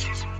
racism.